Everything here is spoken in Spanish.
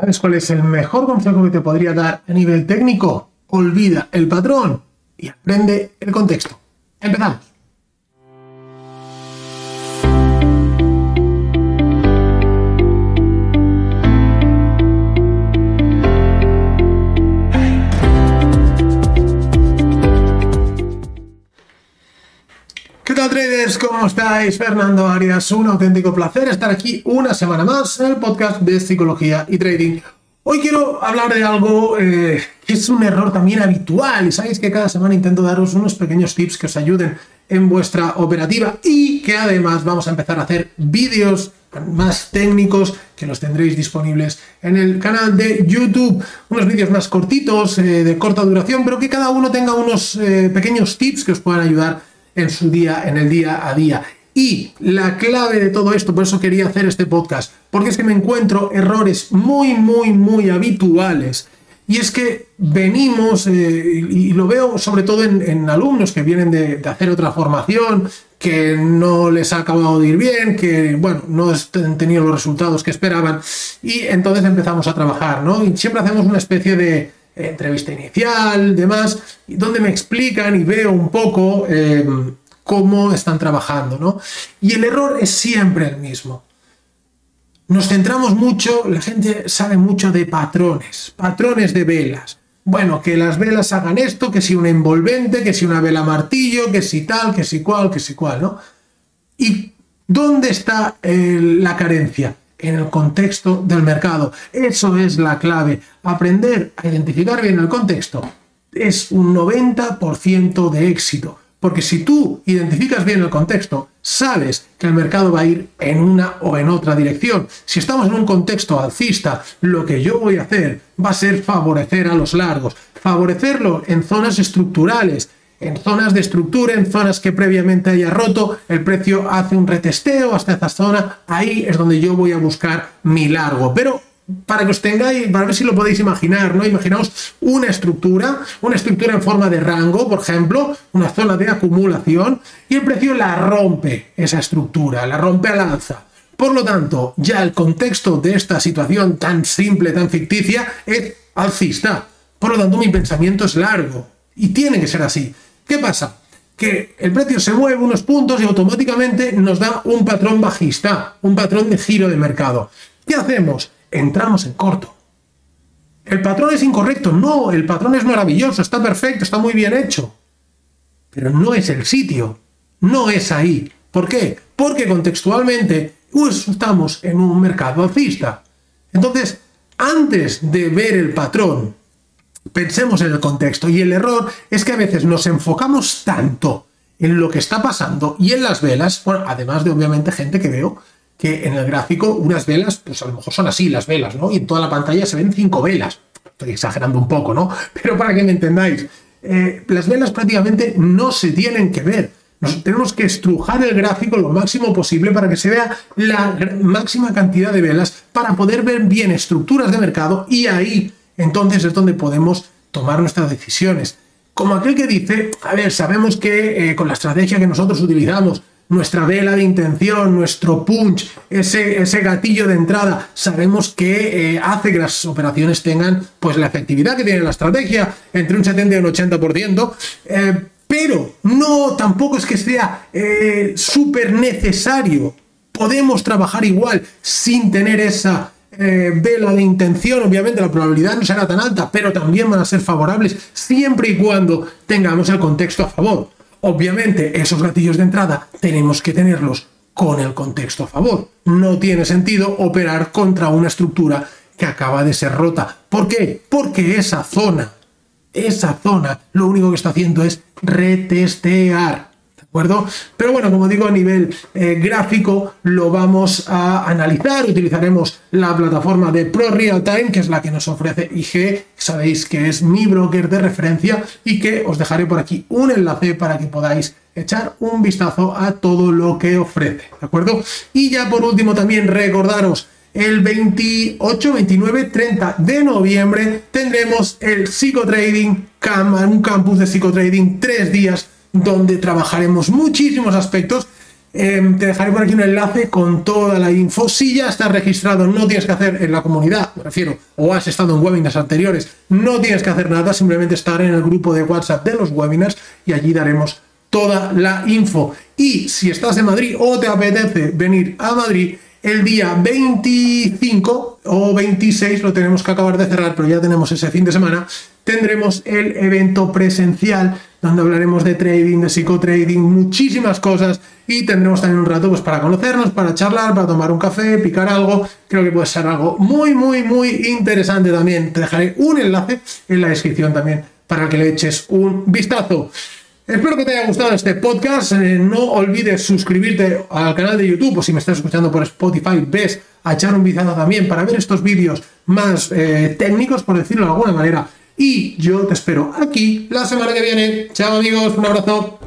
¿Sabes cuál es el mejor consejo que te podría dar a nivel técnico? Olvida el patrón y aprende el contexto. Empezamos. ¿Qué tal traders? ¿Cómo estáis? Fernando Arias, un auténtico placer estar aquí una semana más en el podcast de psicología y trading. Hoy quiero hablar de algo eh, que es un error también habitual y sabéis que cada semana intento daros unos pequeños tips que os ayuden en vuestra operativa y que además vamos a empezar a hacer vídeos más técnicos que los tendréis disponibles en el canal de YouTube. Unos vídeos más cortitos, eh, de corta duración, pero que cada uno tenga unos eh, pequeños tips que os puedan ayudar en su día, en el día a día. Y la clave de todo esto, por eso quería hacer este podcast, porque es que me encuentro errores muy, muy, muy habituales. Y es que venimos, eh, y lo veo sobre todo en, alumnos que vienen de, hacer otra formación, que no les ha acabado de ir bien, que, bueno, no han tenido los resultados que esperaban, y entonces empezamos a trabajar, ¿no? Y siempre hacemos una especie de, entrevista inicial, demás, donde me explican y veo un poco eh, cómo están trabajando, ¿no? Y el error es siempre el mismo. Nos centramos mucho, la gente sabe mucho de patrones, patrones de velas. Bueno, que las velas hagan esto, que si un envolvente, que si una vela martillo, que si tal, que si cual, que si cual, ¿no? ¿Y dónde está eh, la carencia? En el contexto del mercado. Eso es la clave. Aprender a identificar bien el contexto es un 90% de éxito. Porque si tú identificas bien el contexto, sabes que el mercado va a ir en una o en otra dirección. Si estamos en un contexto alcista, lo que yo voy a hacer va a ser favorecer a los largos, favorecerlo en zonas estructurales, en zonas de estructura, en zonas que previamente haya roto, el precio hace un retesteo hasta esa zona, ahí es donde yo voy a buscar mi largo. Pero para que os tengáis, para ver si lo podéis imaginar, ¿no? Imaginaos una estructura, una estructura en forma de rango, por ejemplo, una zona de acumulación, y el precio la rompe, esa estructura, la rompe al alza. Por lo tanto, ya el contexto de esta situación tan simple, tan ficticia, es alcista. Por lo tanto, mi pensamiento es largo. Y tiene que ser así. ¿Qué pasa? Que el precio se mueve unos puntos y automáticamente nos da un patrón bajista, un patrón de giro de mercado. ¿Qué hacemos? Entramos en corto. ¿El patrón es incorrecto? No, el patrón es maravilloso, está perfecto, está muy bien hecho. Pero no es el sitio, no es ahí. ¿Por qué? Porque contextualmente pues, estamos en un mercado alcista. Entonces, antes de ver el patrón pensemos en el contexto. Y el error es que a veces nos enfocamos tanto en lo que está pasando y en las velas, bueno, además de obviamente gente que veo que en el gráfico unas velas, pues a lo mejor son así las velas, ¿no? Y en toda la pantalla se ven cinco velas. Estoy exagerando un poco, ¿no? Pero para que me entendáis, eh, las velas prácticamente no se tienen que ver. Nos, tenemos que estrujar el gráfico lo máximo posible para que se vea la máxima cantidad de velas para poder ver bien estructuras de mercado y ahí entonces es donde podemos tomar nuestras decisiones. Como aquel que dice, a ver, sabemos que eh, con la estrategia que nosotros utilizamos, nuestra vela de intención, nuestro punch, ese, ese gatillo de entrada, sabemos que eh, hace que las operaciones tengan pues la efectividad que tiene la estrategia, entre un 70 y un 80%, eh, pero no tampoco es que sea súper necesario. Podemos trabajar igual sin tener esa eh, vela de intención, obviamente la probabilidad no será tan alta, pero también van a ser favorables siempre y cuando tengamos el contexto a favor. Obviamente, esos gatillos de entrada tenemos que tenerlos con el contexto a favor. No tiene sentido operar contra una estructura que acaba de ser rota. ¿Por qué? Porque esa zona, esa zona, lo único que está haciendo es retestear acuerdo? Pero bueno, como digo, a nivel eh, gráfico lo vamos a analizar. Utilizaremos la plataforma de Pro Real Time, que es la que nos ofrece IG. Sabéis que es mi broker de referencia y que os dejaré por aquí un enlace para que podáis echar un vistazo a todo lo que ofrece, ¿de acuerdo? Y ya por último también recordaros el 28, 29, 30 de noviembre tendremos el Psicotrading un campus de psicotrading, tres días donde trabajaremos muchísimos aspectos Em, te dejaré por aquí un enlace con toda la info. Si ya estás registrado, no tienes que hacer en la comunidad, me refiero, o has estado en webinars anteriores, no tienes que hacer nada, simplemente estar en el grupo de WhatsApp de los webinars y allí daremos toda la info. Y si estás en Madrid o te apetece venir a Madrid, el día 25 o 26 lo tenemos que acabar de cerrar, pero ya tenemos ese fin de semana, tendremos el evento presencial donde hablaremos de trading, de psicotrading, muchísimas cosas y tendremos también un rato pues, para conocernos, para charlar, para tomar un café, picar algo. Creo que puede ser algo muy, muy, muy interesante también. Te dejaré un enlace en la descripción también para que le eches un vistazo. Espero que te haya gustado este podcast. Eh, no olvides suscribirte al canal de YouTube o si me estás escuchando por Spotify, ves a echar un vistazo también para ver estos vídeos más eh, técnicos, por decirlo de alguna manera y yo te espero aquí la semana que viene. Chao amigos, un abrazo.